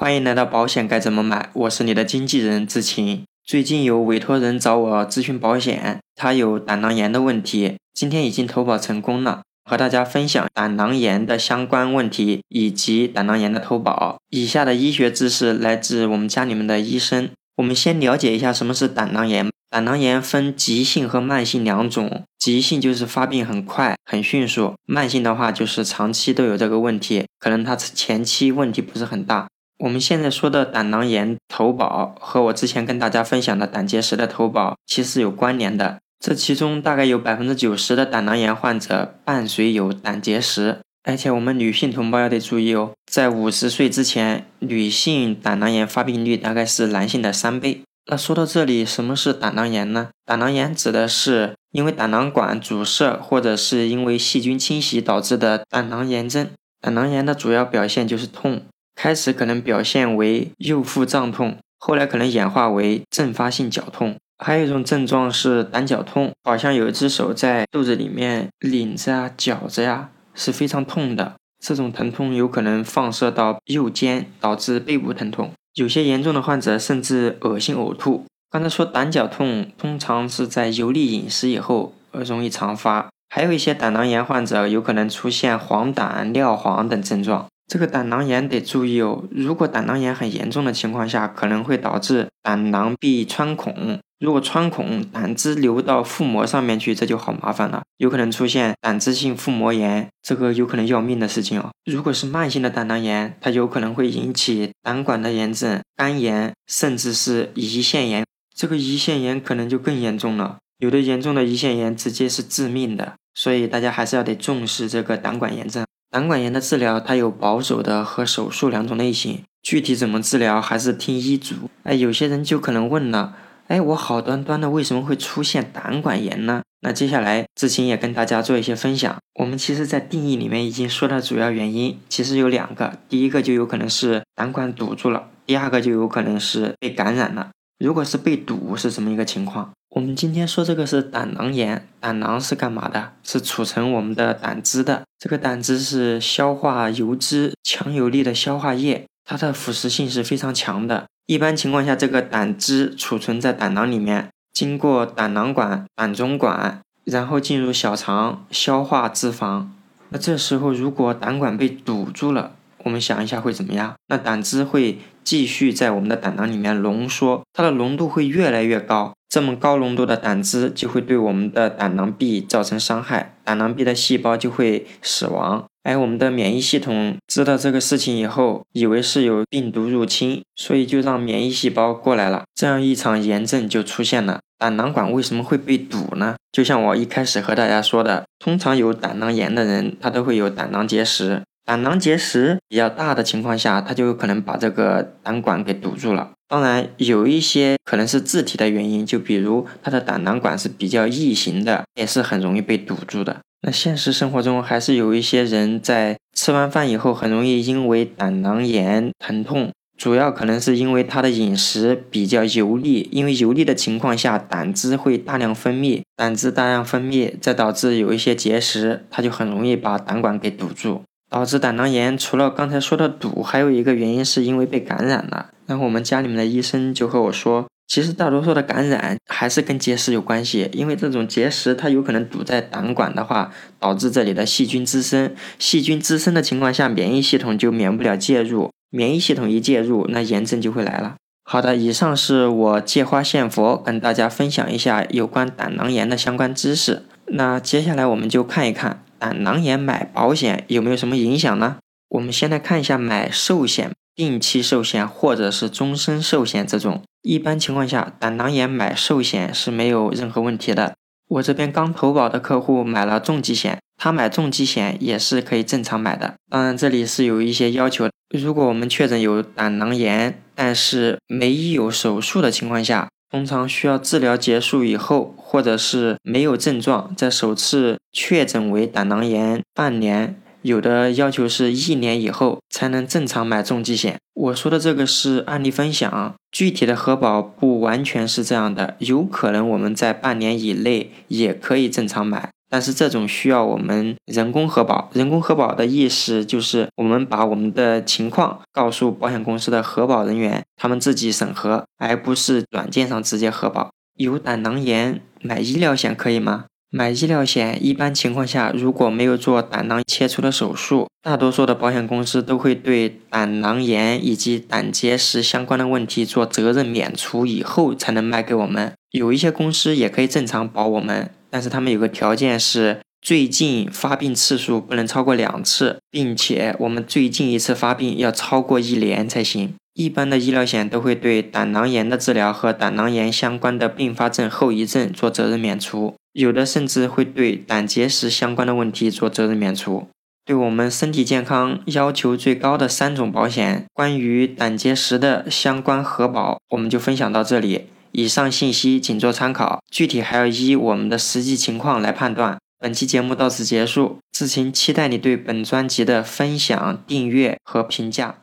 欢迎来到保险该怎么买，我是你的经纪人志晴。最近有委托人找我咨询保险，他有胆囊炎的问题，今天已经投保成功了，和大家分享胆囊炎的相关问题以及胆囊炎的投保。以下的医学知识来自我们家里面的医生。我们先了解一下什么是胆囊炎。胆囊炎分急性和慢性两种，急性就是发病很快、很迅速，慢性的话就是长期都有这个问题，可能它前期问题不是很大。我们现在说的胆囊炎投保和我之前跟大家分享的胆结石的投保其实有关联的，这其中大概有百分之九十的胆囊炎患者伴随有胆结石，而且我们女性同胞要得注意哦，在五十岁之前，女性胆囊炎发病率大概是男性的三倍。那说到这里，什么是胆囊炎呢？胆囊炎指的是因为胆囊管阻塞或者是因为细菌侵袭导致的胆囊炎症。胆囊炎的主要表现就是痛，开始可能表现为右腹胀痛，后来可能演化为阵发性绞痛。还有一种症状是胆绞痛，好像有一只手在肚子里面拧着啊、绞着呀，是非常痛的。这种疼痛有可能放射到右肩，导致背部疼痛。有些严重的患者甚至恶心呕吐。刚才说胆绞痛通常是在油腻饮食以后而容易常发，还有一些胆囊炎患者有可能出现黄疸、尿黄等症状。这个胆囊炎得注意哦，如果胆囊炎很严重的情况下，可能会导致胆囊壁穿孔。如果穿孔，胆汁流到腹膜上面去，这就好麻烦了，有可能出现胆汁性腹膜炎，这个有可能要命的事情哦。如果是慢性的胆囊炎，它有可能会引起胆管的炎症、肝炎，甚至是胰腺炎。这个胰腺炎可能就更严重了，有的严重的胰腺炎直接是致命的，所以大家还是要得重视这个胆管炎症。胆管炎的治疗，它有保守的和手术两种类型，具体怎么治疗还是听医嘱。哎，有些人就可能问了。哎，我好端端的为什么会出现胆管炎呢？那接下来志勤也跟大家做一些分享。我们其实，在定义里面已经说了主要原因，其实有两个。第一个就有可能是胆管堵住了，第二个就有可能是被感染了。如果是被堵，是什么一个情况？我们今天说这个是胆囊炎，胆囊是干嘛的？是储存我们的胆汁的。这个胆汁是消化油脂强有力的消化液，它的腐蚀性是非常强的。一般情况下，这个胆汁储存在胆囊里面，经过胆囊管、胆中管，然后进入小肠消化脂肪。那这时候如果胆管被堵住了，我们想一下会怎么样？那胆汁会继续在我们的胆囊里面浓缩，它的浓度会越来越高。这么高浓度的胆汁就会对我们的胆囊壁造成伤害，胆囊壁的细胞就会死亡。哎，我们的免疫系统知道这个事情以后，以为是有病毒入侵，所以就让免疫细胞过来了，这样一场炎症就出现了。胆囊管为什么会被堵呢？就像我一开始和大家说的，通常有胆囊炎的人，他都会有胆囊结石。胆囊结石比较大的情况下，它就有可能把这个胆管给堵住了。当然，有一些可能是自体的原因，就比如它的胆囊管是比较异形的，也是很容易被堵住的。那现实生活中还是有一些人在吃完饭以后很容易因为胆囊炎疼痛，主要可能是因为他的饮食比较油腻，因为油腻的情况下胆汁会大量分泌，胆汁大量分泌再导致有一些结石，它就很容易把胆管给堵住，导致胆囊炎。除了刚才说的堵，还有一个原因是因为被感染了。然后我们家里面的医生就和我说。其实大多数的感染还是跟结石有关系，因为这种结石它有可能堵在胆管的话，导致这里的细菌滋生。细菌滋生的情况下，免疫系统就免不了介入。免疫系统一介入，那炎症就会来了。好的，以上是我借花献佛，跟大家分享一下有关胆囊炎的相关知识。那接下来我们就看一看胆囊炎买保险有没有什么影响呢？我们先来看一下买寿险。定期寿险或者是终身寿险这种，一般情况下，胆囊炎买寿险是没有任何问题的。我这边刚投保的客户买了重疾险，他买重疾险也是可以正常买的。当然，这里是有一些要求，如果我们确诊有胆囊炎，但是没有手术的情况下，通常需要治疗结束以后，或者是没有症状，在首次确诊为胆囊炎半年。有的要求是一年以后才能正常买重疾险。我说的这个是案例分享，具体的核保不完全是这样的，有可能我们在半年以内也可以正常买。但是这种需要我们人工核保。人工核保的意思就是我们把我们的情况告诉保险公司的核保人员，他们自己审核，而不是软件上直接核保。有胆囊炎买医疗险可以吗？买医疗险，一般情况下，如果没有做胆囊切除的手术，大多数的保险公司都会对胆囊炎以及胆结石相关的问题做责任免除，以后才能卖给我们。有一些公司也可以正常保我们，但是他们有个条件是，最近发病次数不能超过两次，并且我们最近一次发病要超过一年才行。一般的医疗险都会对胆囊炎的治疗和胆囊炎相关的并发症后遗症做责任免除。有的甚至会对胆结石相关的问题做责任免除。对我们身体健康要求最高的三种保险，关于胆结石的相关核保，我们就分享到这里。以上信息仅做参考，具体还要依我们的实际情况来判断。本期节目到此结束，志勤期待你对本专辑的分享、订阅和评价。